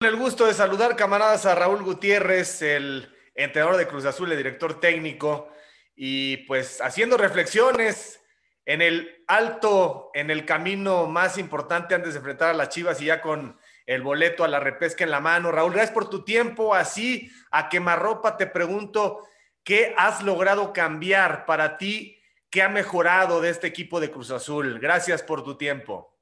el gusto de saludar, camaradas, a Raúl Gutiérrez, el entrenador de Cruz Azul, el director técnico, y pues haciendo reflexiones en el alto, en el camino más importante antes de enfrentar a las Chivas y ya con el boleto a la repesca en la mano. Raúl, gracias por tu tiempo. Así, a quemarropa, te pregunto, ¿qué has logrado cambiar para ti? ¿Qué ha mejorado de este equipo de Cruz Azul? Gracias por tu tiempo.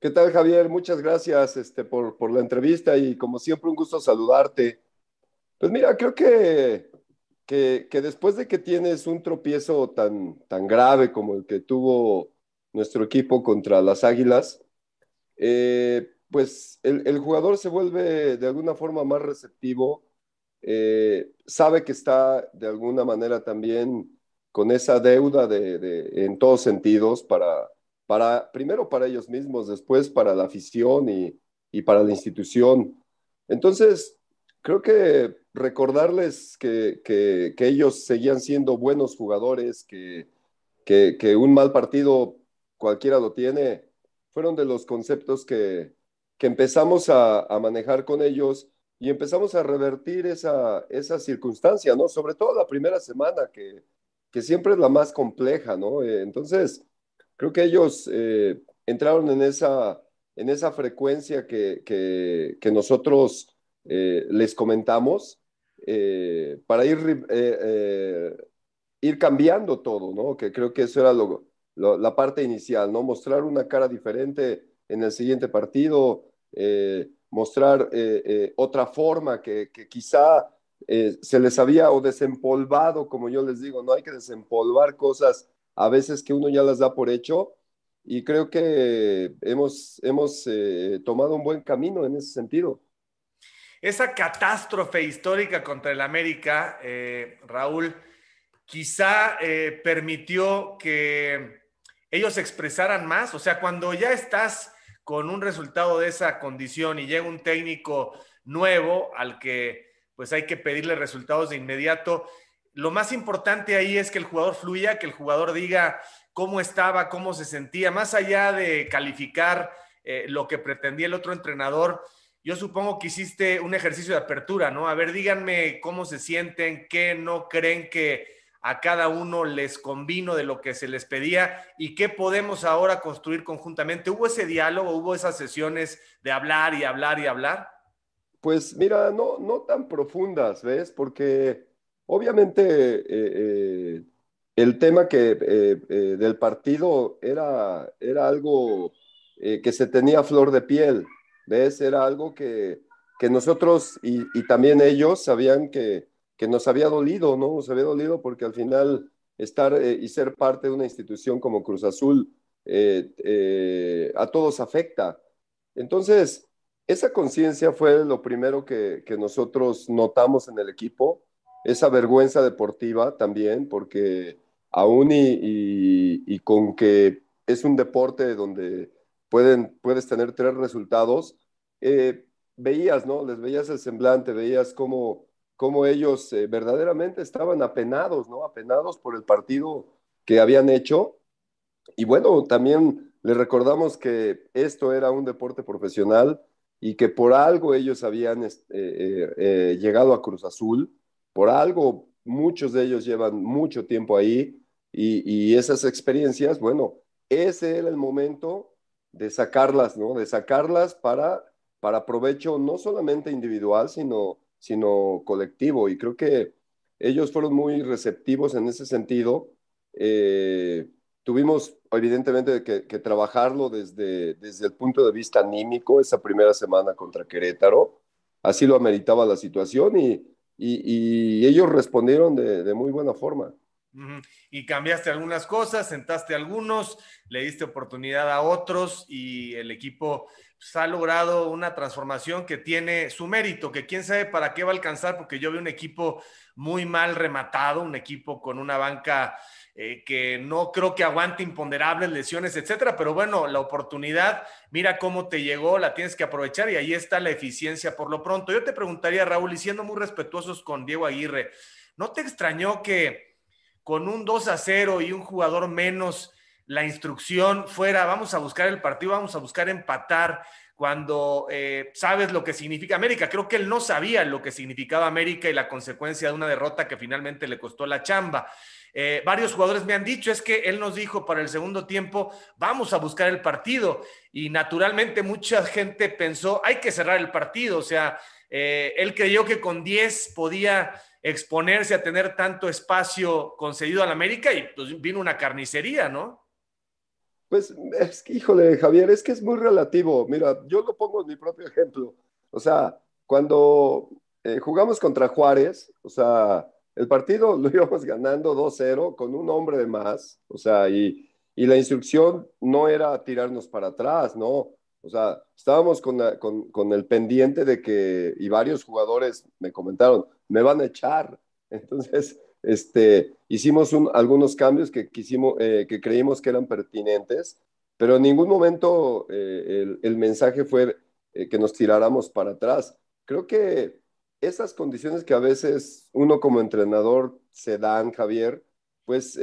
¿Qué tal, Javier? Muchas gracias este, por, por, la entrevista y como siempre un gusto saludarte. Pues mira, creo que, que, después de que tienes un tropiezo tan, tan grave como el que tuvo nuestro equipo contra las Águilas, eh, pues el, el, jugador se vuelve de alguna forma más receptivo, eh, sabe que está de alguna manera también con esa deuda de, de, en todos sentidos para para, primero para ellos mismos, después para la afición y, y para la institución. Entonces, creo que recordarles que, que, ellos seguían siendo buenos jugadores, que, que, un mal partido cualquiera lo tiene, fueron de los conceptos que, empezamos a, a, manejar con ellos y empezamos a revertir esa, esa circunstancia, ¿no? Sobre todo la primera semana, que, siempre es la más compleja, ¿no? Eh, entonces, creo que ellos eh, entraron en esa, en esa frecuencia que, que, nosotros eh, les comentamos eh, para ir, ir cambiando todo, ¿no? Que creo que eso era lo, la parte inicial, ¿no? Mostrar una cara diferente en el siguiente partido, mostrar otra forma que, que quizá se les había o desempolvado, como yo les digo, no hay que desempolvar cosas a veces que uno ya las da por hecho y creo que hemos, hemos eh, tomado un buen camino en ese sentido. Esa catástrofe histórica contra el América, eh, Raúl, quizá eh, permitió que ellos expresaran más, o sea, cuando ya estás con un resultado de esa condición y llega un técnico nuevo al que pues hay que pedirle resultados de inmediato, lo más importante ahí es que el jugador fluya, que el jugador diga cómo estaba, cómo se sentía, más allá de calificar eh, lo que pretendía el otro entrenador. Yo supongo que hiciste un ejercicio de apertura, ¿no? A ver, díganme cómo se sienten, qué no creen que a cada uno les convino de lo que se les pedía y qué podemos ahora construir conjuntamente. ¿Hubo ese diálogo, hubo esas sesiones de hablar y hablar y hablar? Pues mira, no, no tan profundas, ¿ves? Porque Obviamente, eh, eh, el tema que, eh, del partido era, era algo que se tenía flor de piel, ¿ves? Era algo que, que nosotros y, también ellos sabían que, que, nos había dolido, ¿no? Nos había dolido porque al final estar y ser parte de una institución como Cruz Azul a todos afecta. Entonces, esa conciencia fue lo primero que, que nosotros notamos en el equipo esa vergüenza deportiva también, porque aún y, con que es un deporte donde pueden, puedes tener tres resultados, eh, veías, ¿no? Les veías el semblante, veías cómo, cómo ellos eh, verdaderamente estaban apenados, ¿no? Apenados por el partido que habían hecho. Y bueno, también les recordamos que esto era un deporte profesional y que por algo ellos habían eh, llegado a Cruz Azul por algo, muchos de ellos llevan mucho tiempo ahí y, esas experiencias, bueno, ese era el momento de sacarlas, ¿no? De sacarlas para, para provecho no solamente individual, sino, sino colectivo. Y creo que ellos fueron muy receptivos en ese sentido. Eh, tuvimos evidentemente que, que, trabajarlo desde, desde el punto de vista anímico esa primera semana contra Querétaro. Así lo ameritaba la situación y, y, ellos respondieron de, muy buena forma. Y cambiaste algunas cosas, sentaste a algunos, le diste oportunidad a otros y el equipo pues, ha logrado una transformación que tiene su mérito, que quién sabe para qué va a alcanzar, porque yo veo un equipo muy mal rematado, un equipo con una banca eh, que no creo que aguante imponderables lesiones, etcétera. Pero bueno, la oportunidad, mira cómo te llegó, la tienes que aprovechar y ahí está la eficiencia por lo pronto. Yo te preguntaría, Raúl, y siendo muy respetuosos con Diego Aguirre, ¿no te extrañó que con un 2 a 0 y un jugador menos, la instrucción fuera, vamos a buscar el partido, vamos a buscar empatar? cuando eh, sabes lo que significa América. Creo que él no sabía lo que significaba América y la consecuencia de una derrota que finalmente le costó la chamba. Eh, varios jugadores me han dicho, es que él nos dijo para el segundo tiempo, vamos a buscar el partido. Y naturalmente mucha gente pensó, hay que cerrar el partido. O sea, eh, él creyó que con 10 podía exponerse a tener tanto espacio concedido al América y pues vino una carnicería, ¿no? Pues es que, híjole, Javier, es que es muy relativo. Mira, yo lo pongo en mi propio ejemplo. O sea, cuando eh, jugamos contra Juárez, o sea, el partido lo íbamos ganando 2-0 con un hombre de más, o sea, y, y, la instrucción no era tirarnos para atrás, ¿no? O sea, estábamos con, con, con, el pendiente de que, y varios jugadores me comentaron, me van a echar. Entonces, este, hicimos algunos cambios que, quisimos, eh, que creímos que eran pertinentes, pero en ningún momento eh, el, mensaje fue eh, que nos tiráramos para atrás. Creo que esas condiciones que a veces uno como entrenador se dan, Javier, pues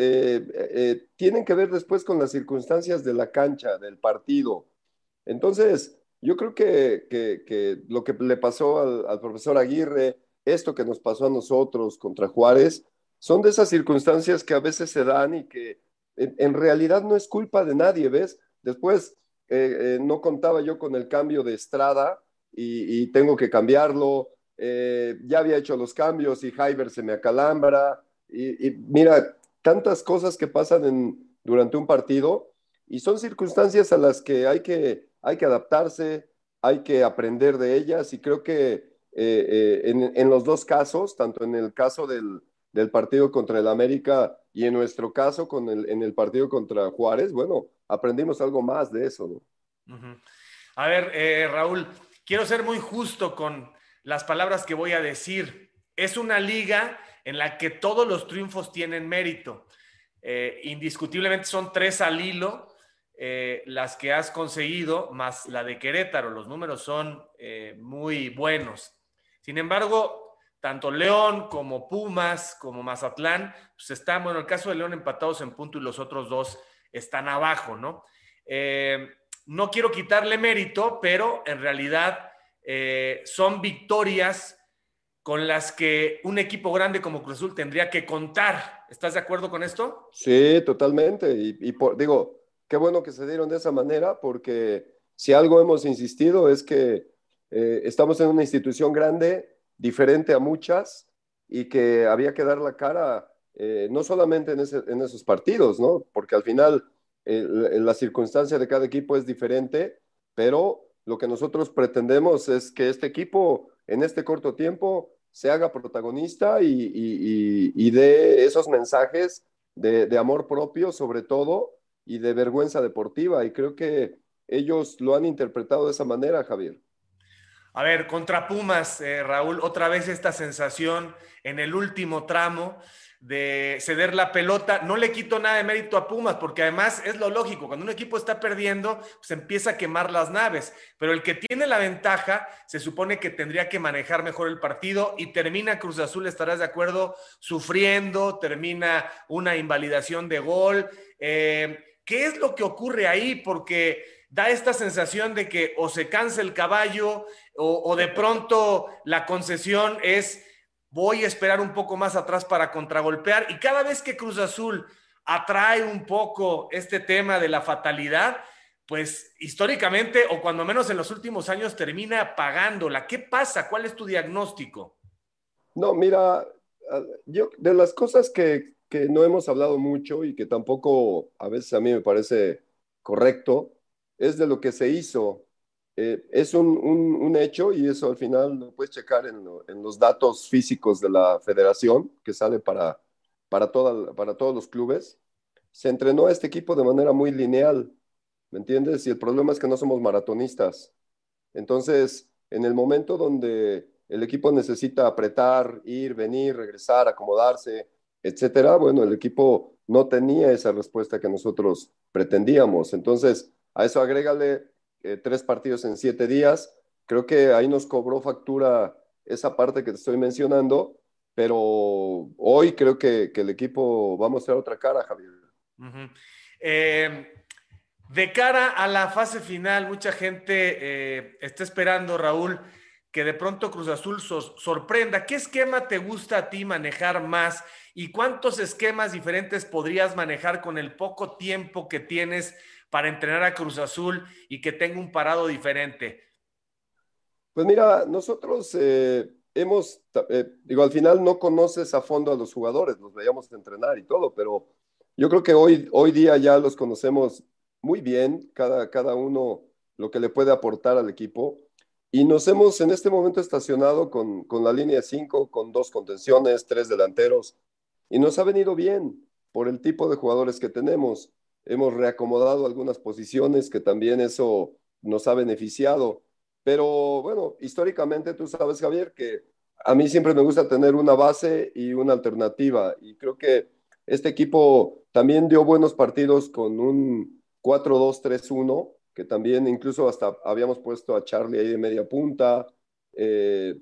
tienen que ver después con las circunstancias de la cancha, del partido. Entonces, yo creo que, lo que le pasó al, profesor Aguirre, esto que nos pasó a nosotros contra Juárez, son de esas circunstancias que a veces se dan y que en, realidad no es culpa de nadie, ¿ves? Después eh, eh, no contaba yo con el cambio de estrada y, tengo que cambiarlo. Eh, ya había hecho los cambios y Hyber se me acalambra. Y, mira, tantas cosas que pasan durante un partido y son circunstancias a las que hay que, hay que adaptarse, hay que aprender de ellas y creo que en los dos casos, tanto en el caso del, del partido contra el América y en nuestro caso con el, en el partido contra Juárez, bueno, aprendimos algo más de eso. A ver, eh, Raúl, quiero ser muy justo con las palabras que voy a decir. Es una liga en la que todos los triunfos tienen mérito. Eh, indiscutiblemente son tres al hilo eh, las que has conseguido, más la de Querétaro. Los números son muy buenos. Sin embargo, tanto León como Pumas, como Mazatlán, pues están, bueno, el caso de León empatados en punto y los otros dos están abajo, ¿no? Eh, no quiero quitarle mérito, pero en realidad eh, son victorias con las que un equipo grande como Cruz Azul tendría que contar. ¿Estás de acuerdo con esto? Sí, totalmente. Y, digo, qué bueno que se dieron de esa manera, porque si algo hemos insistido es que eh, estamos en una institución grande diferente a muchas y que había que dar la cara eh, no solamente en, esos partidos, ¿no? Porque al final la circunstancia de cada equipo es diferente, pero lo que nosotros pretendemos es que este equipo en este corto tiempo se haga protagonista y, dé esos mensajes de, de, amor propio sobre todo y de vergüenza deportiva. Y creo que ellos lo han interpretado de esa manera, Javier. A ver, contra Pumas, eh, Raúl, otra vez esta sensación en el último tramo de ceder la pelota. No le quito nada de mérito a Pumas, porque además es lo lógico, cuando un equipo está perdiendo, pues empieza a quemar las naves, pero el que tiene la ventaja se supone que tendría que manejar mejor el partido y termina Cruz Azul, estarás de acuerdo, sufriendo, termina una invalidación de gol. Eh, ¿Qué es lo que ocurre ahí? Porque da esta sensación de que o se cansa el caballo o, de pronto la concesión es voy a esperar un poco más atrás para contragolpear y cada vez que Cruz Azul atrae un poco este tema de la fatalidad, pues históricamente o cuando menos en los últimos años termina pagándola. ¿Qué pasa? ¿Cuál es tu diagnóstico? No, mira, yo de las cosas que, que no hemos hablado mucho y que tampoco a veces a mí me parece correcto, es de lo que se hizo. Eh, es un, hecho y eso al final lo puedes checar en, los datos físicos de la federación que sale para, para, para todos los clubes. Se entrenó a este equipo de manera muy lineal, ¿me entiendes? Y el problema es que no somos maratonistas. Entonces, en el momento donde el equipo necesita apretar, ir, venir, regresar, acomodarse, etcétera, bueno, el equipo no tenía esa respuesta que nosotros pretendíamos. Entonces, a eso agrégale eh, tres partidos en siete días. Creo que ahí nos cobró factura esa parte que te estoy mencionando, pero hoy creo que, el equipo va a mostrar otra cara, Javier. Eh, De cara a la fase final, mucha gente eh, está esperando, Raúl, que de pronto Cruz Azul sorprenda. ¿Qué esquema te gusta a ti manejar más y cuántos esquemas diferentes podrías manejar con el poco tiempo que tienes para entrenar a Cruz Azul y que tenga un parado diferente? Pues mira, nosotros eh, hemos, eh, digo, al final no conoces a fondo a los jugadores, los veíamos entrenar y todo, pero yo creo que hoy, hoy día ya los conocemos muy bien, cada, cada uno lo que le puede aportar al equipo. Y nos hemos en este momento estacionado con, con la línea 5, con dos contenciones, tres delanteros, y nos ha venido bien por el tipo de jugadores que tenemos. Hemos reacomodado algunas posiciones que también eso nos ha beneficiado. Pero bueno, históricamente tú sabes, Javier, que a mí siempre me gusta tener una base y una alternativa. Y creo que este equipo también dio buenos partidos con un 4-2-3-1 que también incluso hasta habíamos puesto a Charlie ahí de media punta, eh,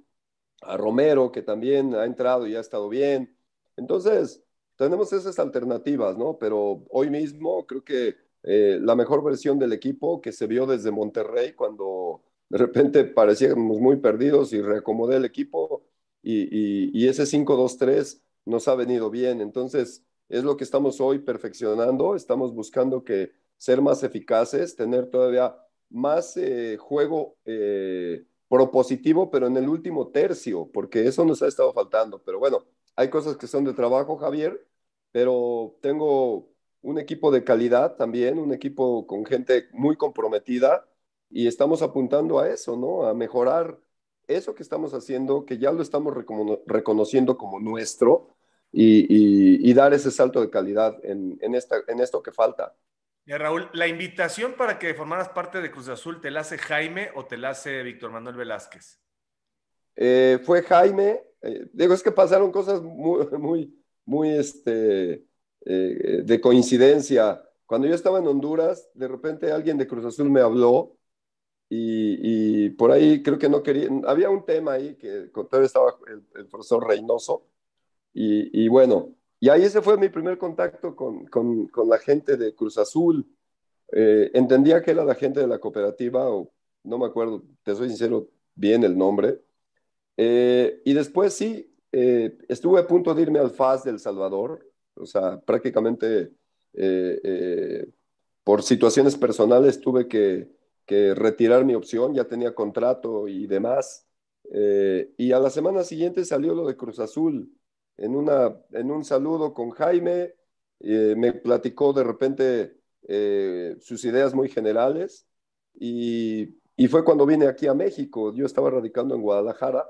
a Romero, que también ha entrado y ha estado bien. Entonces, tenemos esas alternativas, ¿no? Pero hoy mismo creo que eh, la mejor versión del equipo que se vio desde Monterrey cuando de repente parecíamos muy perdidos y reacomodé el equipo y, y ese 5-2-3 nos ha venido bien. Entonces, es lo que estamos hoy perfeccionando. Estamos buscando que ser más eficaces, tener todavía más eh, juego eh, propositivo, pero en el último tercio, porque eso nos ha estado faltando. Pero bueno, hay cosas que son de trabajo, Javier, pero tengo un equipo de calidad también, un equipo con gente muy comprometida y estamos apuntando a eso, ¿no? A mejorar eso que estamos haciendo, que ya lo estamos reconociendo como nuestro y, dar ese salto de calidad en, esta, en esto que falta. Raúl, la invitación para que formaras parte de Cruz Azul, ¿te la hace Jaime o te la hace Víctor Manuel Velázquez? Eh, fue Jaime. Eh, digo, es que pasaron cosas muy, muy, muy este, eh, de coincidencia. Cuando yo estaba en Honduras, de repente alguien de Cruz Azul me habló y, por ahí creo que no quería, había un tema ahí que todavía estaba el, profesor Reynoso y, y bueno, y ahí ese fue mi primer contacto con, con, con la gente de Cruz Azul. Eh, entendía que era la gente de la cooperativa, o no me acuerdo, te soy sincero, bien el nombre. Eh, y después sí, eh, estuve a punto de irme al FAS del Salvador, o sea, prácticamente por situaciones personales tuve que, que, retirar mi opción, ya tenía contrato y demás. y a la semana siguiente salió lo de Cruz Azul en, una, en un saludo con Jaime, eh, me platicó de repente eh, sus ideas muy generales y, y, fue cuando vine aquí a México. Yo estaba radicando en Guadalajara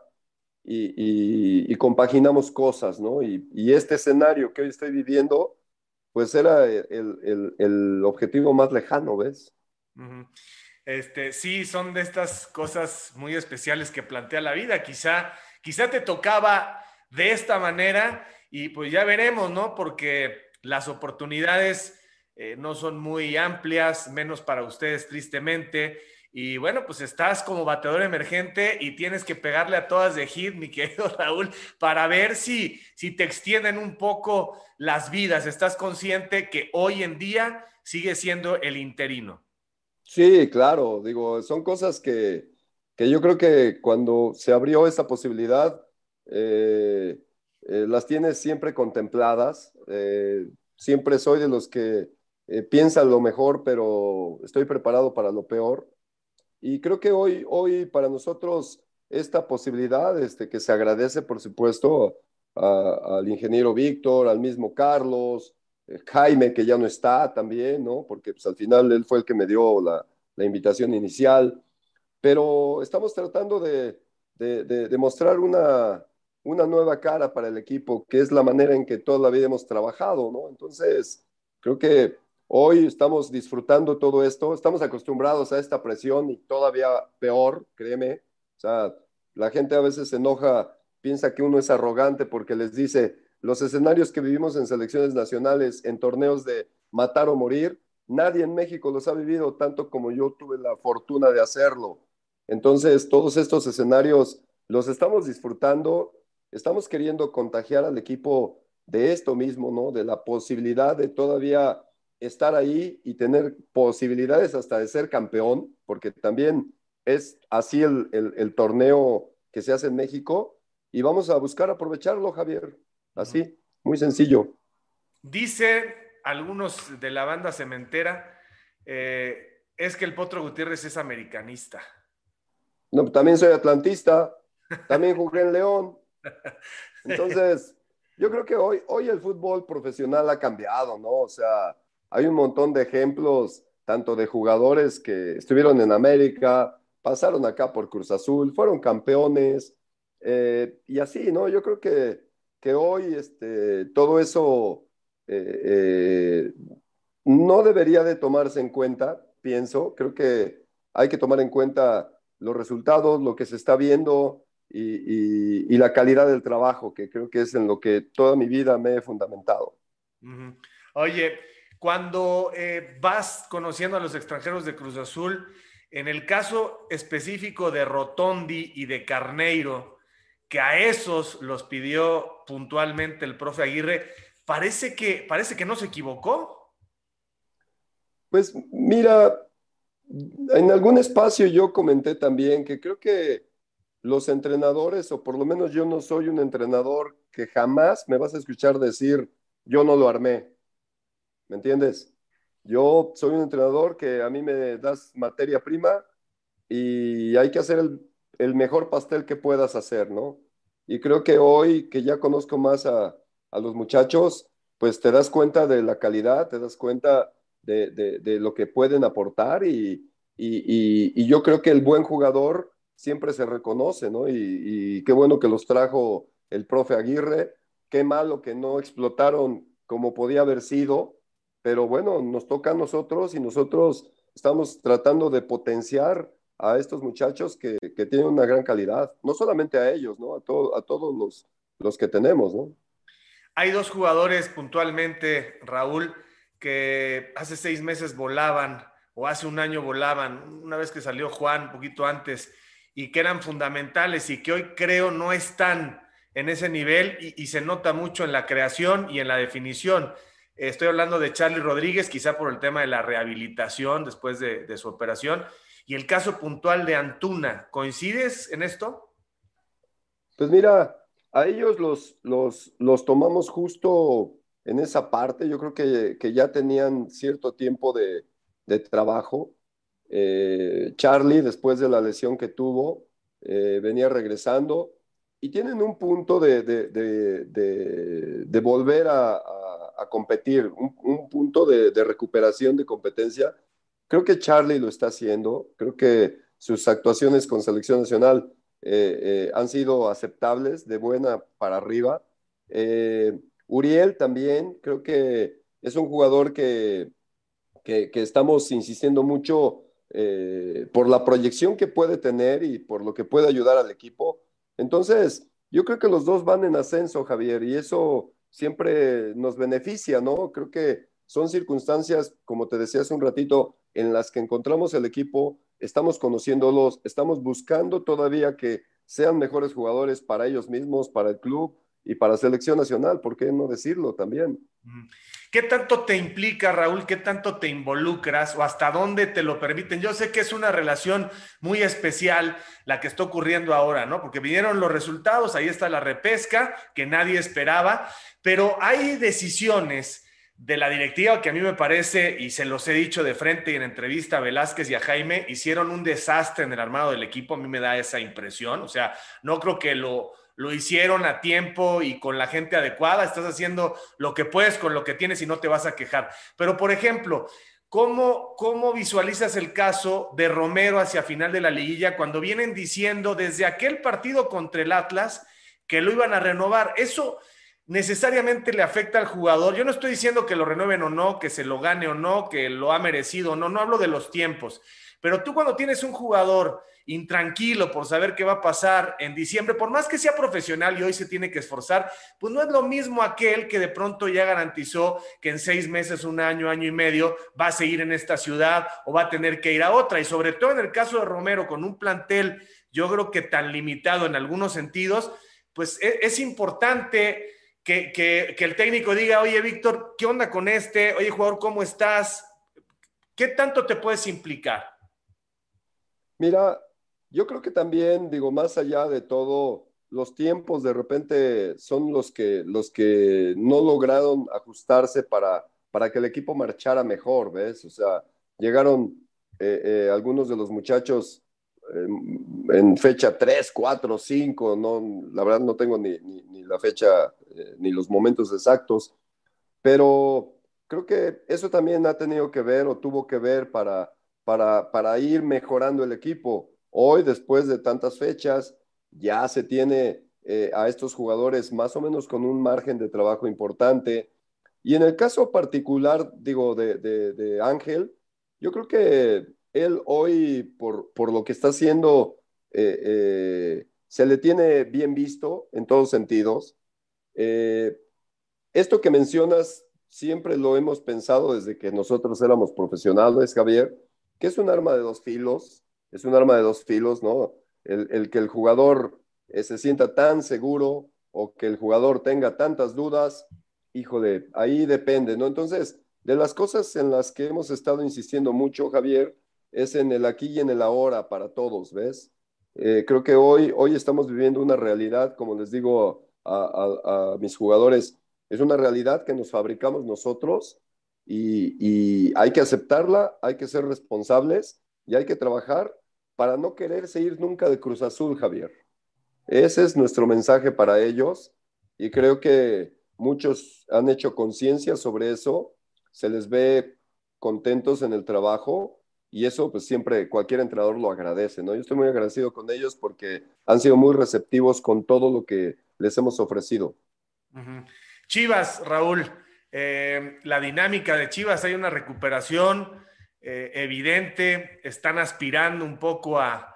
y, compaginamos cosas, ¿no? Y, este escenario que hoy estoy viviendo, pues era el objetivo más lejano, ¿ves? Este, sí, son de estas cosas muy especiales que plantea la vida. Quizá, quizá te tocaba de esta manera y pues ya veremos, ¿no? Porque las oportunidades eh, no son muy amplias, menos para ustedes tristemente. Y bueno, pues estás como bateador emergente y tienes que pegarle a todas de hit, mi querido Raúl, para ver si, si te extienden un poco las vidas. ¿Estás consciente que hoy en día sigue siendo el interino? Sí, claro, digo, son cosas que, que yo creo que cuando se abrió esa posibilidad, eh, eh, las tienes siempre contempladas. Eh, siempre soy de los que piensan lo mejor, pero estoy preparado para lo peor. Y creo que hoy, hoy para nosotros esta posibilidad, este, que se agradece, por supuesto, al ingeniero Víctor, al mismo Carlos, Jaime, que ya no está también, ¿no? Porque pues, al final él fue el que me dio la, la invitación inicial. Pero estamos tratando de, de, de mostrar una, una nueva cara para el equipo, que es la manera en que toda la vida hemos trabajado, ¿no? Entonces, creo que hoy estamos disfrutando todo esto, estamos acostumbrados a esta presión y todavía peor, créeme. O sea, la gente a veces se enoja, piensa que uno es arrogante porque les dice, los escenarios que vivimos en selecciones nacionales, en torneos de matar o morir, nadie en México los ha vivido tanto como yo tuve la fortuna de hacerlo. Entonces, todos estos escenarios los estamos disfrutando estamos queriendo contagiar al equipo de esto mismo, ¿no? De la posibilidad de todavía estar ahí y tener posibilidades hasta de ser campeón, porque también es así el, el, torneo que se hace en México y vamos a buscar aprovecharlo, Javier. Así, muy sencillo. Dice algunos de la banda cementera, eh, es que el Potro Gutiérrez es americanista. No, también soy atlantista, también jugué en León. Entonces, yo creo que hoy, hoy el fútbol profesional ha cambiado, ¿no? O sea, hay un montón de ejemplos, tanto de jugadores que estuvieron en América, pasaron acá por Cruz Azul, fueron campeones, eh, y así, ¿no? Yo creo que, que hoy este, todo eso eh, eh, no debería de tomarse en cuenta, pienso. Creo que hay que tomar en cuenta los resultados, lo que se está viendo y, la calidad del trabajo, que creo que es en lo que toda mi vida me he fundamentado. Oye, cuando vas conociendo a los extranjeros de Cruz Azul, en el caso específico de Rotondi y de Carneiro, que a esos los pidió puntualmente el profe Aguirre, parece que, parece que no se equivocó. Pues mira, en algún espacio yo comenté también que creo que los entrenadores, o por lo menos yo no soy un entrenador que jamás me vas a escuchar decir, yo no lo armé. ¿Me entiendes? Yo soy un entrenador que a mí me das materia prima y hay que hacer el, mejor pastel que puedas hacer, ¿no? Y creo que hoy que ya conozco más a, los muchachos, pues te das cuenta de la calidad, te das cuenta de, lo que pueden aportar y, y, yo creo que el buen jugador siempre se reconoce, ¿no? Y, qué bueno que los trajo el profe Aguirre, qué malo que no explotaron como podía haber sido, pero bueno, nos toca a nosotros y nosotros estamos tratando de potenciar a estos muchachos que, tienen una gran calidad, no solamente a ellos, ¿no? A, a todos los, los que tenemos, ¿no? Hay dos jugadores puntualmente, Raúl, que hace seis meses volaban o hace un año volaban, una vez que salió Juan, un poquito antes, y que eran fundamentales y que hoy creo no están en ese nivel y, y se nota mucho en la creación y en la definición. Estoy hablando de Charlie Rodríguez, quizá por el tema de la rehabilitación después de, su operación. Y el caso puntual de Antuna, ¿coincides en esto? Pues mira, a ellos los, los, los tomamos justo en esa parte. Yo creo que, ya tenían cierto tiempo de, trabajo. Eh, Charlie, después de la lesión que tuvo, eh, venía regresando y tienen un punto de, de, volver a, competir, un, punto de, recuperación de competencia. Creo que Charlie lo está haciendo, creo que sus actuaciones con selección nacional eh, eh, han sido aceptables, de buena para arriba. Eh, Uriel también, creo que es un jugador que, que, que estamos insistiendo mucho por la proyección que puede tener y por lo que puede ayudar al equipo entonces, yo creo que los dos van en ascenso, Javier, y eso siempre nos beneficia, ¿no? Creo que son circunstancias, como te decía hace un ratito, en las que encontramos el equipo, estamos conociéndolos, estamos buscando todavía que sean mejores jugadores para ellos mismos, para el club y para selección nacional, ¿por qué no decirlo también? ¿Qué tanto te implica, Raúl? ¿Qué tanto te involucras o hasta dónde te lo permiten? Yo sé que es una relación muy especial la que está ocurriendo ahora, ¿no? Porque vinieron los resultados, ahí está la repesca que nadie esperaba, pero hay decisiones de la directiva que a mí me parece, y se los he dicho de frente y en entrevista a Velázquez y a Jaime, hicieron un desastre en el armado del equipo, a mí me da esa impresión, o sea, no creo que lo lo hicieron a tiempo y con la gente adecuada, estás haciendo lo que puedes con lo que tienes y no te vas a quejar. Pero, por ejemplo, ¿cómo, cómo visualizas el caso de Romero hacia final de la liguilla cuando vienen diciendo desde aquel partido contra el Atlas que lo iban a renovar? Eso necesariamente le afecta al jugador. Yo no estoy diciendo que lo renueven o no, que se lo gane o no, que lo ha merecido o no, no hablo de los tiempos. Pero tú cuando tienes un jugador intranquilo por saber qué va a pasar en diciembre, por más que sea profesional y hoy se tiene que esforzar, pues no es lo mismo aquel que de pronto ya garantizó que en seis meses, un año, año y medio va a seguir en esta ciudad o va a tener que ir a otra. Y sobre todo en el caso de Romero, con un plantel, yo creo que tan limitado en algunos sentidos, pues e, es, importante que, que, el técnico diga, oye, Víctor, ¿qué onda con este? Oye, jugador, ¿cómo estás? ¿Qué tanto te puedes implicar? Mira, yo creo que también, digo, más allá de todo, los tiempos de repente son los que, los que no lograron ajustarse para, para que el equipo marchara mejor, ¿ves? O sea, llegaron eh, eh, algunos de los muchachos en fecha 3, 4, 5, no, la verdad no tengo ni, ni, la fecha eh, ni los momentos exactos, pero creo que eso también ha tenido que ver o tuvo que ver para, para, para ir mejorando el equipo. Hoy, después de tantas fechas, ya se tiene eh, a estos jugadores más o menos con un margen de trabajo importante. Y en el caso particular, digo, de, de, Ángel, yo creo que él hoy, por, por lo que está haciendo, eh, eh, se le tiene bien visto en todos sentidos. Esto que mencionas, siempre lo hemos pensado desde que nosotros éramos profesionales, Javier, que es un arma de dos filos, es un arma de dos filos, ¿no? El, que el jugador se sienta tan seguro o que el jugador tenga tantas dudas, híjole, ahí depende, ¿no? Entonces, de las cosas en las que hemos estado insistiendo mucho, Javier, es en el aquí y en el ahora para todos, ¿ves? Eh, creo que hoy, hoy estamos viviendo una realidad, como les digo a, mis jugadores, es una realidad que nos fabricamos nosotros y, hay que aceptarla, hay que ser responsables y hay que trabajar para no quererse ir nunca de Cruz Azul, Javier. Ese es nuestro mensaje para ellos y creo que muchos han hecho conciencia sobre eso, se les ve contentos en el trabajo y eso pues siempre cualquier entrenador lo agradece, ¿no? Yo estoy muy agradecido con ellos porque han sido muy receptivos con todo lo que les hemos ofrecido. Chivas, Raúl, eh, la dinámica de Chivas, hay una recuperación eh, evidente, están aspirando un poco a,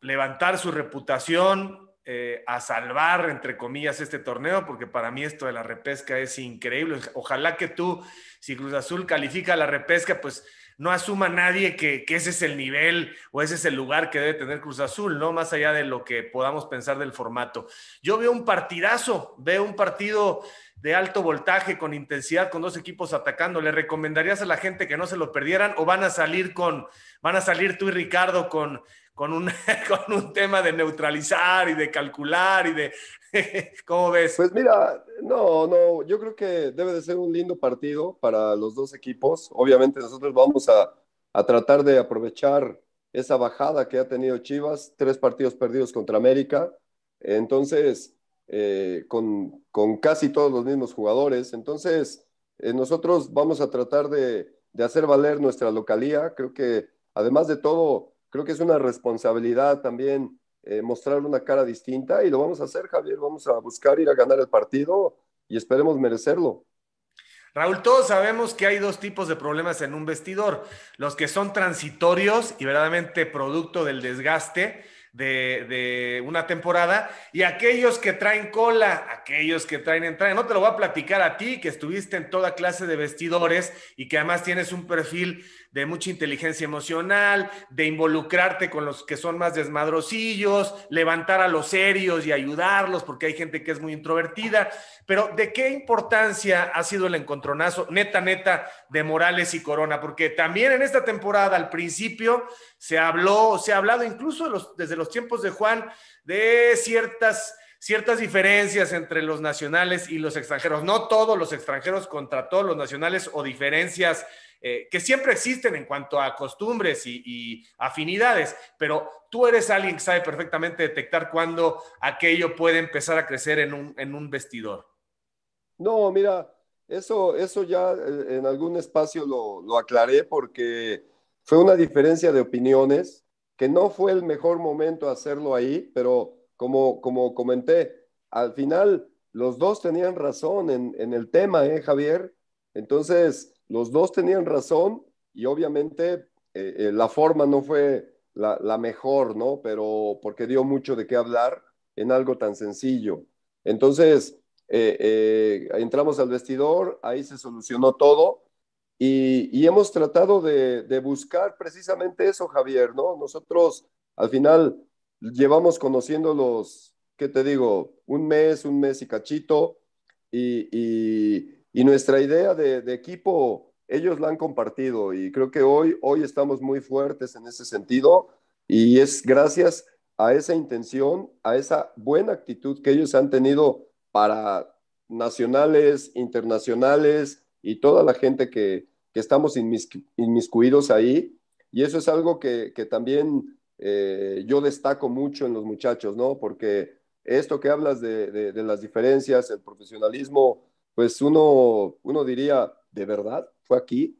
levantar su reputación, eh, a salvar, entre comillas, este torneo, porque para mí esto de la repesca es increíble. Ojalá que tú, si Cruz Azul califica la repesca, pues no asuma nadie que, ese es el nivel o ese es el lugar que debe tener Cruz Azul, ¿no? Más allá de lo que podamos pensar del formato. Yo veo un partidazo, veo un partido de alto voltaje, con intensidad, con dos equipos atacando. ¿Le recomendarías a la gente que no se lo perdieran o van a salir con, van a salir tú y Ricardo con, con un, con un tema de neutralizar y de calcular y de ¿Cómo ves? Pues mira, no, no, yo creo que debe de ser un lindo partido para los dos equipos. Obviamente nosotros vamos a, tratar de aprovechar esa bajada que ha tenido Chivas, tres partidos perdidos contra América. Entonces, eh, con, casi todos los mismos jugadores. Entonces, eh, nosotros vamos a tratar de, de, hacer valer nuestra localía. Creo que, además de todo, creo que es una responsabilidad también eh, mostrar una cara distinta y lo vamos a hacer, Javier. Vamos a buscar ir a ganar el partido y esperemos merecerlo. Raúl, todos sabemos que hay dos tipos de problemas en un vestidor, los que son transitorios y verdaderamente producto del desgaste de, una temporada y aquellos que traen cola, aquellos que traen entrada. No te lo voy a platicar a ti, que estuviste en toda clase de vestidores y que además tienes un perfil de mucha inteligencia emocional, de involucrarte con los que son más desmadrosillos, levantar a los serios y ayudarlos, porque hay gente que es muy introvertida. Pero ¿de qué importancia ha sido el encontronazo, neta, neta, de Morales y Corona? Porque también en esta temporada, al principio, se habló, se ha hablado incluso desde los tiempos de Juan de ciertas ciertas diferencias entre los nacionales y los extranjeros, no todos los extranjeros contra todos los nacionales o diferencias eh, que siempre existen en cuanto a costumbres y, afinidades, pero tú eres alguien que sabe perfectamente detectar cuándo aquello puede empezar a crecer en un, en un vestidor. No, mira, eso, eso ya eh, en algún espacio lo, lo aclaré porque fue una diferencia de opiniones que no fue el mejor momento hacerlo ahí, pero como, como comenté, al final los dos tenían razón en, en el tema, ¿eh, Javier? Entonces, los dos tenían razón y obviamente eh, eh, la forma no fue la, mejor, ¿no? Pero porque dio mucho de qué hablar en algo tan sencillo. Entonces, eh, entramos al vestidor, ahí se solucionó todo y, hemos tratado de, de, buscar precisamente eso, Javier, ¿no? Nosotros al final llevamos conociendo los, ¿qué te digo? Un mes, un mes y cachito. Y, nuestra idea de, de, equipo, ellos la han compartido y creo que hoy, hoy estamos muy fuertes en ese sentido y es gracias a esa intención, a esa buena actitud que ellos han tenido para nacionales, internacionales y toda la gente que, que estamos inmiscuidos ahí. Y eso es algo que, que también eh, yo destaco mucho en los muchachos, ¿no? Porque esto que hablas de, de, las diferencias, el profesionalismo, pues uno, uno diría, ¿de verdad? ¿Fue aquí?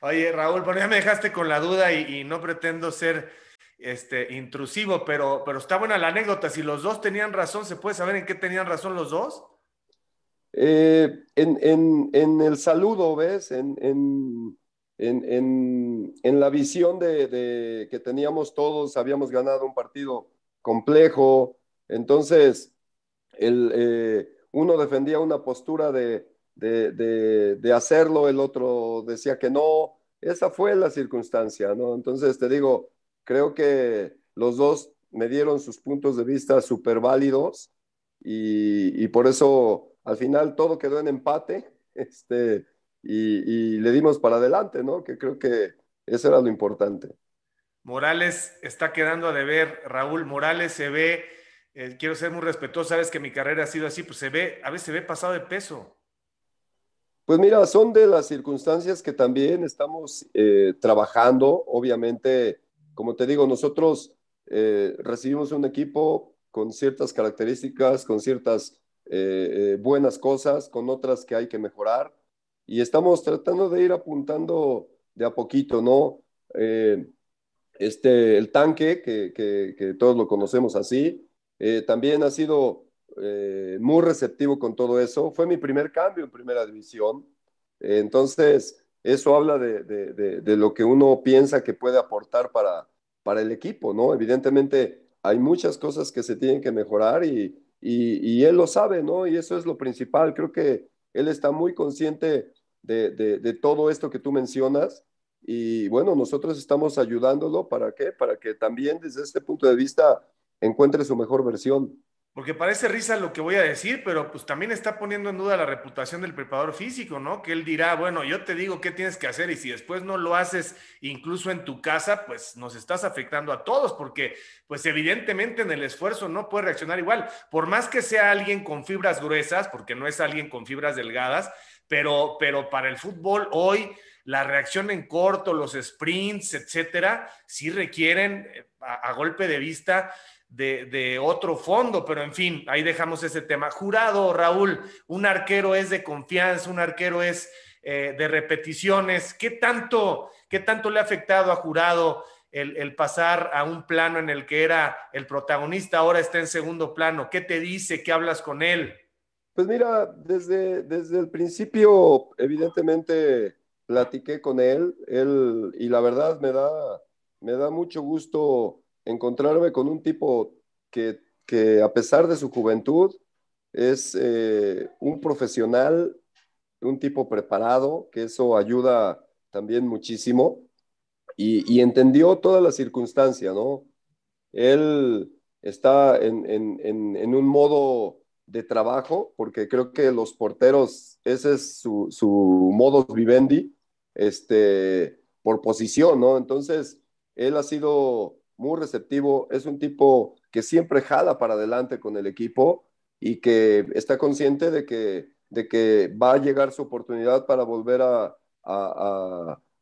Oye, Raúl, bueno, ya me dejaste con la duda y, y no pretendo ser este, intrusivo, pero, pero está buena la anécdota. Si los dos tenían razón, ¿se puede saber en qué tenían razón los dos? Eh, en, en, el saludo, ¿ves? En, en la visión de, que teníamos todos, habíamos ganado un partido complejo, entonces el, eh, uno defendía una postura de, de, hacerlo, el otro decía que no, esa fue la circunstancia, ¿no? Entonces te digo, Creo que los dos me dieron sus puntos de vista súper válidos y, por eso al final todo quedó en empate este, y, le dimos para adelante, ¿no? Que creo que eso era lo importante. Morales está quedando a deber, Raúl Morales se ve, eh, quiero ser muy respetuoso, sabes que mi carrera ha sido así, pues se ve, a veces se ve pasado de peso. Pues mira, son de las circunstancias que también estamos eh, trabajando, obviamente como te digo, nosotros eh, recibimos un equipo con ciertas características, con ciertas buenas cosas, con otras que hay que mejorar. Y estamos tratando de ir apuntando de a poquito, ¿no? este, el tanque, que, que, todos lo conocemos así, también ha sido muy receptivo con todo eso. Fue mi primer cambio en primera división. entonces, eso habla de, de, de, lo que uno piensa que puede aportar para, para el equipo, ¿no? Evidentemente hay muchas cosas que se tienen que mejorar y, y, él lo sabe, ¿no? Y eso es lo principal. Creo que él está muy consciente de, de, todo esto que tú mencionas y bueno, nosotros estamos ayudándolo para qué? Para que también desde este punto de vista encuentre su mejor versión. Porque parece risa lo que voy a decir, pero pues también está poniendo en duda la reputación del preparador físico, ¿no? Que él dirá, bueno, yo te digo qué tienes que hacer y si después no lo haces incluso en tu casa, pues nos estás afectando a todos, porque pues evidentemente en el esfuerzo no puede reaccionar igual. Por más que sea alguien con fibras gruesas, porque no es alguien con fibras delgadas, pero, pero para el fútbol hoy la reacción en corto, los sprints, etcétera, sí requieren eh, a golpe de vista de, otro fondo, pero en fin, ahí dejamos ese tema. Jurado, Raúl, un arquero es de confianza, un arquero es eh, de repeticiones. ¿Qué tanto, ¿Qué tanto le ha afectado a Jurado el, pasar a un plano en el que era el protagonista, ahora está en segundo plano? ¿Qué te dice? ¿Qué hablas con él? Pues mira, desde, desde el principio, evidentemente, platiqué con él, él, y la verdad me da, me da mucho gusto encontrarme con un tipo que, a pesar de su juventud es eh, un profesional, un tipo preparado, que eso ayuda también muchísimo, y, entendió toda la circunstancia, ¿no? Él está en, un modo de trabajo, porque creo que los porteros, ese es su, su modus vivendi, este, por posición, ¿no? Entonces, él ha sido muy receptivo, es un tipo que siempre jala para adelante con el equipo y que está consciente de que, de que va a llegar su oportunidad para volver a,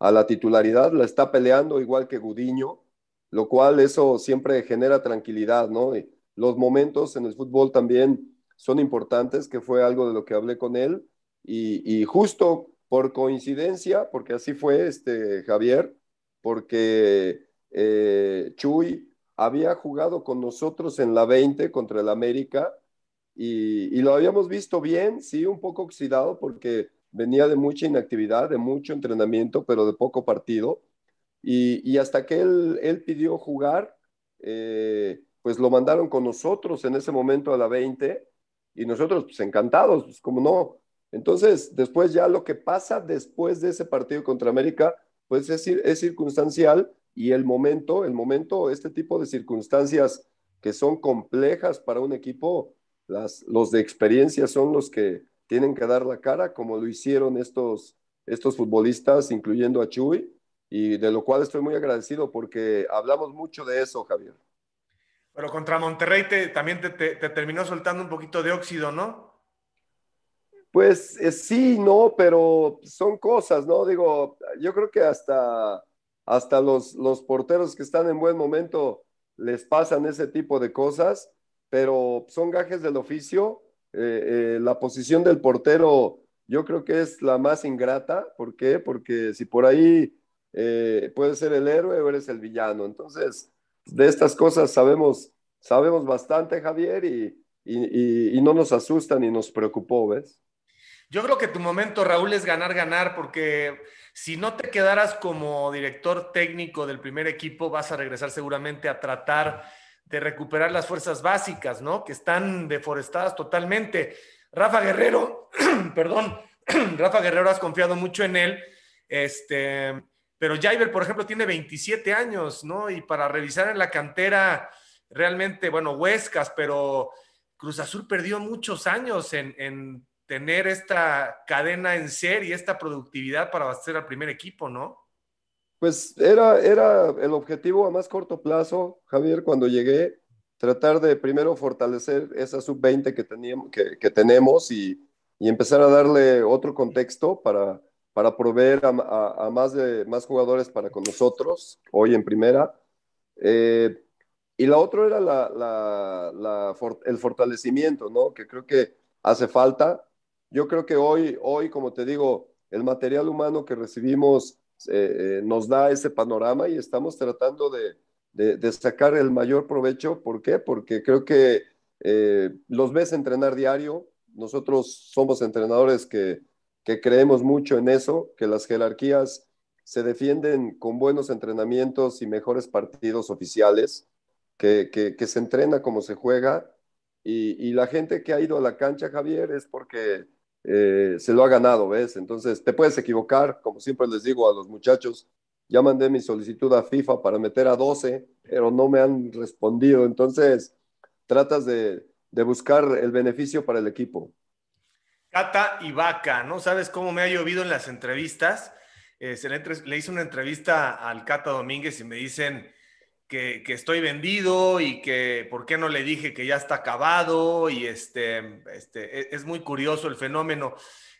la titularidad, la está peleando igual que Gudiño, lo cual eso siempre genera tranquilidad, ¿no? los momentos en el fútbol también son importantes, que fue algo de lo que hablé con él, y, y justo por coincidencia, porque así fue este Javier, porque eh, Chuy había jugado con nosotros en la 20 contra el América y, lo habíamos visto bien, sí, un poco oxidado porque venía de mucha inactividad, de mucho entrenamiento, pero de poco partido. Y, hasta que él, pidió jugar, eh, pues lo mandaron con nosotros en ese momento a la 20 y nosotros pues encantados, pues como no. Entonces, después ya lo que pasa después de ese partido contra América, pues es, es circunstancial y el momento, el momento, este tipo de circunstancias que son complejas para un equipo, las, los de experiencia son los que tienen que dar la cara, como lo hicieron estos, estos futbolistas, incluyendo a Chuy, y de lo cual estoy muy agradecido porque hablamos mucho de eso, Javier. Pero contra Monterrey también te, terminó soltando un poquito de óxido, ¿no? Pues eh, sí, no, pero son cosas, ¿no? Digo, yo creo que hasta, hasta los, los porteros que están en buen momento les pasan ese tipo de cosas, pero son gajes del oficio. Eh, eh, la posición del portero yo creo que es la más ingrata. ¿Por qué? Porque si por ahí puedes ser el héroe o eres el villano. Entonces, de estas cosas sabemos, sabemos bastante, Javier, y, y, no nos asustan ni nos preocupó, ¿ves? Yo creo que tu momento, Raúl, es ganar, ganar, porque si no te quedaras como director técnico del primer equipo, vas a regresar seguramente a tratar de recuperar las fuerzas básicas, ¿no? Que están deforestadas totalmente. Rafa Guerrero, perdón, Rafa Guerrero, has confiado mucho en él. Este, pero Jaiber, por ejemplo, tiene 27 años, ¿no? Y para revisar en la cantera, realmente, bueno, Huescas, pero Cruz Azul perdió muchos años en, tener esta cadena en serie, esta productividad para abastecer al primer equipo, ¿no? Pues era, era el objetivo a más corto plazo, Javier, cuando llegué, tratar de primero fortalecer esa sub-20 que, teníamos, que, tenemos y, y empezar a darle otro contexto para para proveer a, más, de, más jugadores para con nosotros, hoy en primera. Eh, y la otra era la, el fortalecimiento, ¿no? Que creo que hace falta. Yo creo que hoy, hoy como te digo, el material humano que recibimos eh, eh, nos da ese panorama y estamos tratando de, de, sacar el mayor provecho. ¿Por qué? Porque creo que los ves entrenar diario. Nosotros somos entrenadores que que creemos mucho en eso, que las jerarquías se defienden con buenos entrenamientos y mejores partidos oficiales, que, que, se entrena como se juega. Y, la gente que ha ido a la cancha, Javier, es porque eh, se lo ha ganado, ¿ves? Entonces, te puedes equivocar, como siempre les digo a los muchachos, ya mandé mi solicitud a FIFA para meter a 12, pero no me han respondido. Entonces, tratas de, de buscar el beneficio para el equipo. Cata y Vaca, ¿no? ¿Sabes cómo me ha llovido en las entrevistas? Eh, se le, hice una entrevista al Cata Domínguez y me dicen que, estoy vendido y que por qué no le dije que ya está acabado y este, este e, es muy curioso el fenómeno.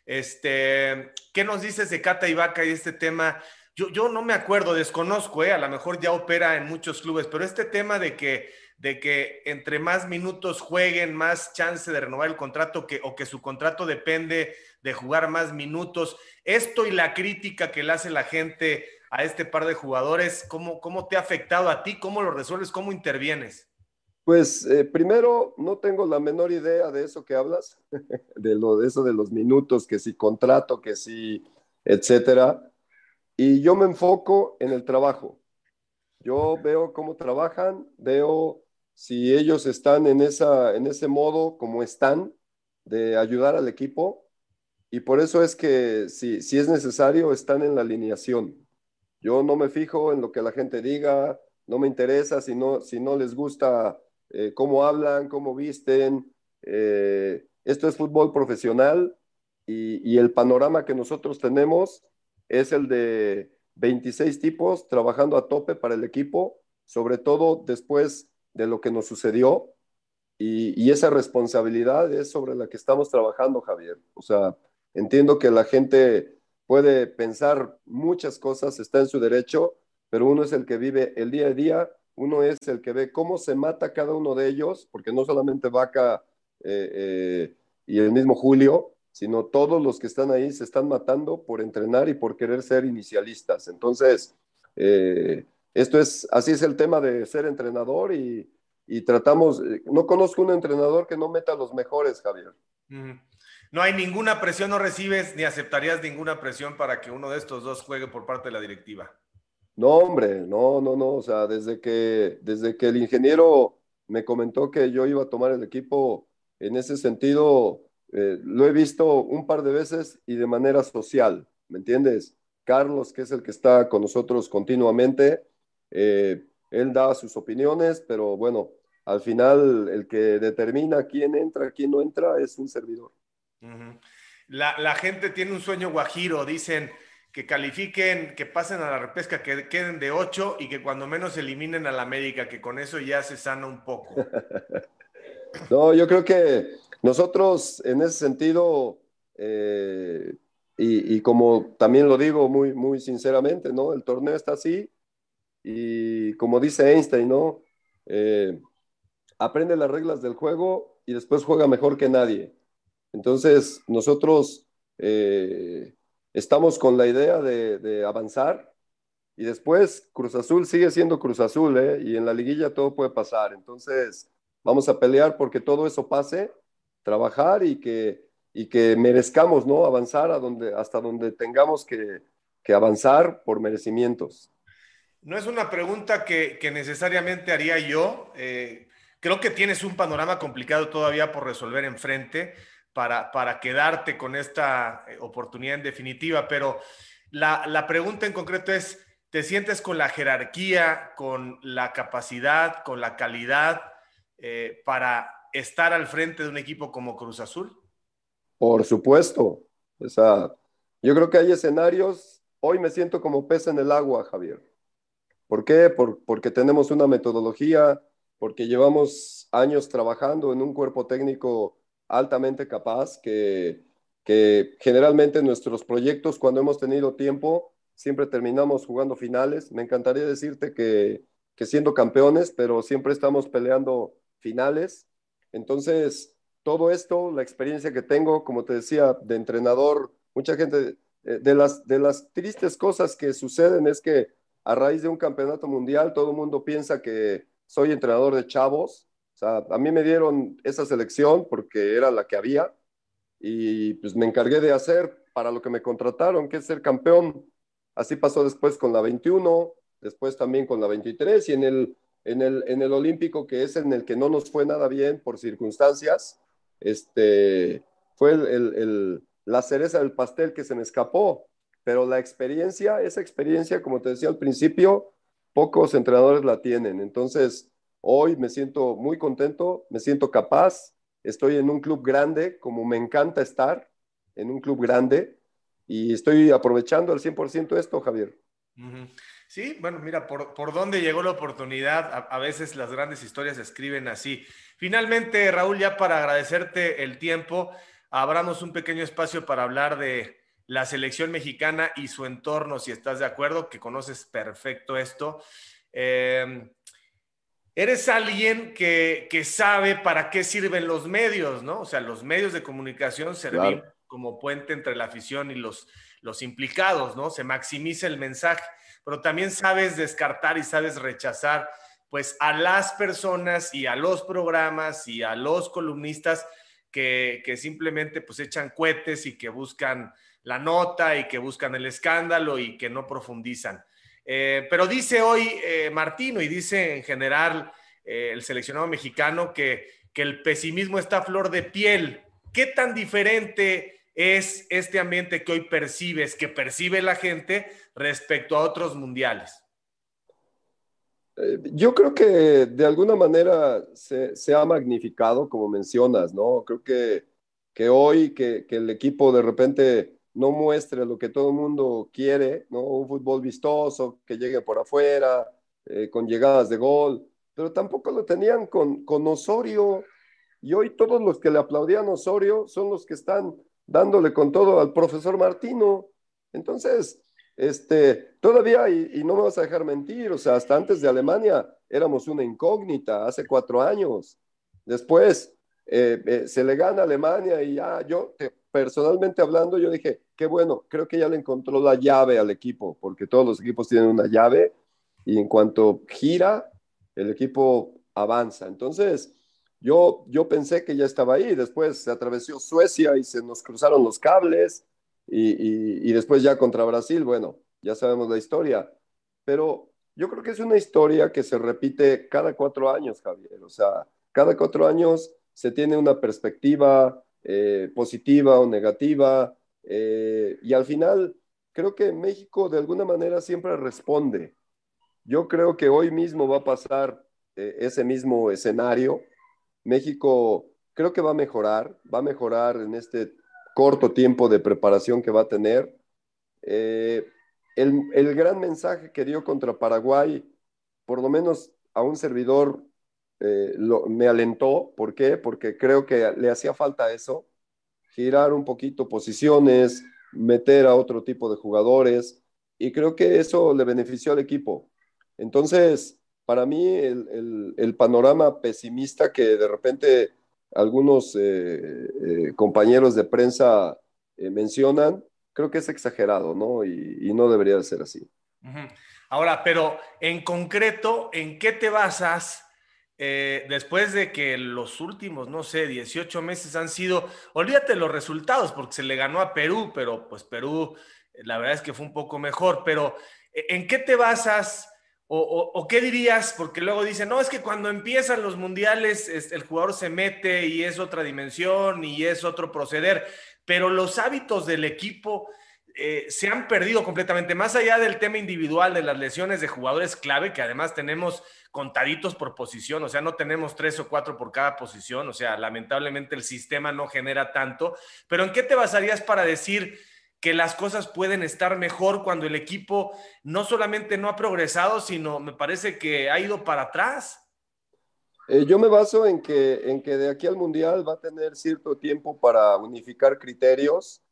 Este, ¿Qué nos dices de Cata Vaca y este tema? Yo, yo no me acuerdo, desconozco, ¿eh? a lo mejor ya opera en muchos clubes, pero este tema de que de que entre más minutos jueguen, más chance de renovar el contrato que, o que su contrato depende de jugar más minutos. Esto y la crítica que le hace la gente a este par de jugadores, ¿cómo, cómo te ha afectado a ti? ¿Cómo lo resuelves? ¿Cómo intervienes? Pues eh, primero, no tengo la menor idea de eso que hablas, de lo de eso de los minutos, que si contrato, que si, etcétera. Y yo me enfoco en el trabajo. Yo veo cómo trabajan, veo si ellos están en, esa, en ese modo como están de ayudar al equipo. Y por eso es que si, si es necesario, están en la alineación. Yo no me fijo en lo que la gente diga, no me interesa si no, si no les gusta eh, cómo hablan, cómo visten. Eh, esto es fútbol profesional y, y, el panorama que nosotros tenemos es el de 26 tipos trabajando a tope para el equipo, sobre todo después de lo que nos sucedió y, esa responsabilidad es sobre la que estamos trabajando, Javier. O sea, entiendo que la gente puede pensar muchas cosas, está en su derecho, pero uno es el que vive el día a día, uno es el que ve cómo se mata cada uno de ellos, porque no solamente Vaca eh, eh, y el mismo Julio, sino todos los que están ahí se están matando por entrenar y por querer ser inicialistas. Entonces, eh, esto es, así es el tema de ser entrenador y, tratamos, no conozco un entrenador que no meta a los mejores, Javier. No hay ninguna presión, no recibes ni aceptarías ninguna presión para que uno de estos dos juegue por parte de la directiva. No, hombre, no, no, no, o sea, desde que, desde que el ingeniero me comentó que yo iba a tomar el equipo, en ese sentido, eh, lo he visto un par de veces y de manera social, ¿me entiendes? Carlos, que es el que está con nosotros continuamente, eh, él da sus opiniones, pero bueno, al final el que determina quién entra, quién no entra, es un servidor. La, la, gente tiene un sueño guajiro, dicen que califiquen, que pasen a la repesca, que queden de ocho y que cuando menos eliminen a la América, que con eso ya se sana un poco. no, yo creo que nosotros en ese sentido, eh, y, y, como también lo digo muy, muy sinceramente, ¿no? El torneo está así y como dice Einstein, ¿no? Eh, aprende las reglas del juego y después juega mejor que nadie. Entonces, nosotros eh, estamos con la idea de, avanzar y después Cruz Azul sigue siendo Cruz Azul, ¿eh? Y en la liguilla todo puede pasar. Entonces, vamos a pelear porque todo eso pase, trabajar y que, y que merezcamos, ¿no? Avanzar a donde, hasta donde tengamos que, que avanzar por merecimientos. No es una pregunta que, que necesariamente haría yo. Eh, Creo que tienes un panorama complicado todavía por resolver enfrente para, para quedarte con esta eh, oportunidad en definitiva, pero la, la pregunta en concreto es, ¿te sientes con la jerarquía, con la capacidad, con la calidad eh, para estar al frente de un equipo como Cruz Azul? Por supuesto. O sea, yo creo que hay escenarios. Hoy me siento como pez en el agua, Javier. ¿Por qué? Por, porque tenemos una metodología, porque llevamos años trabajando en un cuerpo técnico altamente capaz que, que generalmente nuestros proyectos cuando hemos tenido tiempo siempre terminamos jugando finales. Me encantaría decirte que, que siendo campeones, pero siempre estamos peleando finales. Entonces, todo esto, la experiencia que tengo, como te decía, de entrenador, mucha gente, eh, de las, de las tristes cosas que suceden es que a raíz de un campeonato mundial, todo el mundo piensa que soy entrenador de chavos. O sea, a mí me dieron esa selección porque era la que había y pues me encargué de hacer para lo que me contrataron, que es ser campeón. Así pasó después con la 21, después también con la 23 y en el, en el, en el Olímpico, que es en el que no nos fue nada bien por circunstancias, este, fue el, el, la cereza del pastel que se me escapó. Pero la experiencia, esa experiencia, como te decía al principio, pocos entrenadores la tienen. Entonces, hoy me siento muy contento, me siento capaz, estoy en un club grande, como me encanta estar en un club grande, y estoy aprovechando al 100% esto, Javier. Sí, bueno, mira, por, por dónde llegó la oportunidad, a, veces las grandes historias se escriben así. Finalmente, Raúl, ya para agradecerte el tiempo, abramos un pequeño espacio para hablar de, la selección mexicana y su entorno, si estás de acuerdo, que conoces perfecto esto. Eh, eres alguien que, que, sabe para qué sirven los medios, ¿no? O sea, los medios de comunicación sirven claro. como puente entre la afición y los, los implicados, ¿no? Se maximiza el mensaje, pero también sabes descartar y sabes rechazar, pues, a las personas y a los programas y a los columnistas que, que simplemente, pues, echan cohetes y que buscan la nota y que buscan el escándalo y que no profundizan. Eh, pero dice hoy eh, Martino y dice en general eh, el seleccionado mexicano que, que el pesimismo está a flor de piel. ¿Qué tan diferente es este ambiente que hoy percibes, que percibe la gente respecto a otros mundiales? Yo creo que de alguna manera se, ha magnificado, como mencionas, ¿no? Creo que, que hoy que el equipo de repente no muestre lo que todo el mundo quiere, ¿no? Un fútbol vistoso, que llegue por afuera, eh, con llegadas de gol, pero tampoco lo tenían con, con Osorio. Y hoy todos los que le aplaudían a Osorio son los que están dándole con todo al profesor Martino. Entonces, este, todavía, y, no me vas a dejar mentir, o sea, hasta antes de Alemania éramos una incógnita, hace cuatro años. Después eh, eh, se le gana Alemania y ya, yo, te, personalmente hablando, yo dije, qué bueno, creo que ya le encontró la llave al equipo, porque todos los equipos tienen una llave y en cuanto gira, el equipo avanza. Entonces, yo, yo pensé que ya estaba ahí, después se atravesó Suecia y se nos cruzaron los cables y, y, y después ya contra Brasil, bueno, ya sabemos la historia, pero yo creo que es una historia que se repite cada cuatro años, Javier, o sea, cada cuatro años se tiene una perspectiva eh, positiva o negativa. Eh, y al final, creo que México de alguna manera siempre responde. Yo creo que hoy mismo va a pasar eh, ese mismo escenario. México creo que va a mejorar, va a mejorar en este corto tiempo de preparación que va a tener. Eh, el, gran mensaje que dio contra Paraguay, por lo menos a un servidor, eh, me alentó. ¿Por qué? Porque creo que le hacía falta eso, girar un poquito posiciones, meter a otro tipo de jugadores, y creo que eso le benefició al equipo. Entonces, para mí, el, panorama pesimista que de repente algunos eh, eh, compañeros de prensa mencionan, creo que es exagerado, ¿no? Y, no debería de ser así. Ahora, pero en concreto, ¿en qué te basas eh, después de que los últimos, no sé, 18 meses han sido, olvídate los resultados, porque se le ganó a Perú, pero pues Perú, la verdad es que fue un poco mejor, pero eh, ¿en qué te basas? O, qué dirías? Porque luego dicen, no, es que cuando empiezan los mundiales el jugador se mete y es otra dimensión y es otro proceder pero los hábitos del equipo eh, se han perdido completamente, más allá del tema individual de las lesiones de jugadores clave, que además tenemos contaditos por posición, o sea, no tenemos tres o cuatro por cada posición, o sea, lamentablemente el sistema no genera tanto, pero ¿en qué te basarías para decir que las cosas pueden estar mejor cuando el equipo no solamente no ha progresado, sino me parece que ha ido para atrás? Eh, yo me baso en que, en que de aquí al Mundial va a tener cierto tiempo para unificar criterios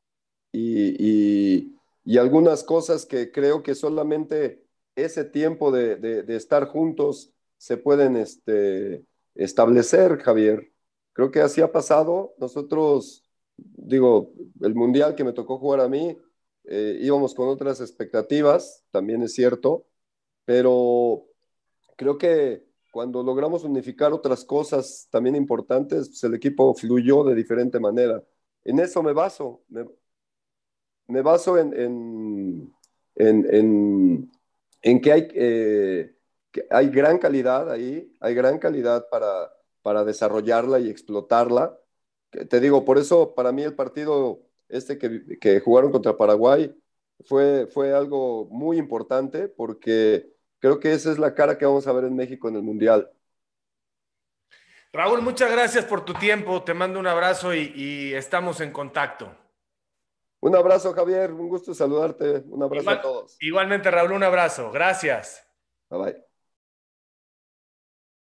y, algunas cosas que creo que solamente ese tiempo de, estar juntos se pueden este, establecer, Javier. Creo que así ha pasado. Nosotros, digo, el Mundial que me tocó jugar a mí, eh, íbamos con otras expectativas, también es cierto, pero creo que cuando logramos unificar otras cosas también importantes, pues el equipo fluyó de diferente manera. En eso me baso, me, baso en, en, en, que, hay, eh, que hay gran calidad ahí, hay gran calidad para, para desarrollarla y explotarla. Te digo, por eso para mí el partido este que, que jugaron contra Paraguay fue, fue algo muy importante porque creo que esa es la cara que vamos a ver en México en el Mundial. Raúl, muchas gracias por tu tiempo. Te mando un abrazo y, estamos en contacto. Un abrazo, Javier. Un gusto saludarte. Un abrazo a todos. Igualmente, Raúl, un abrazo. Gracias. Bye bye.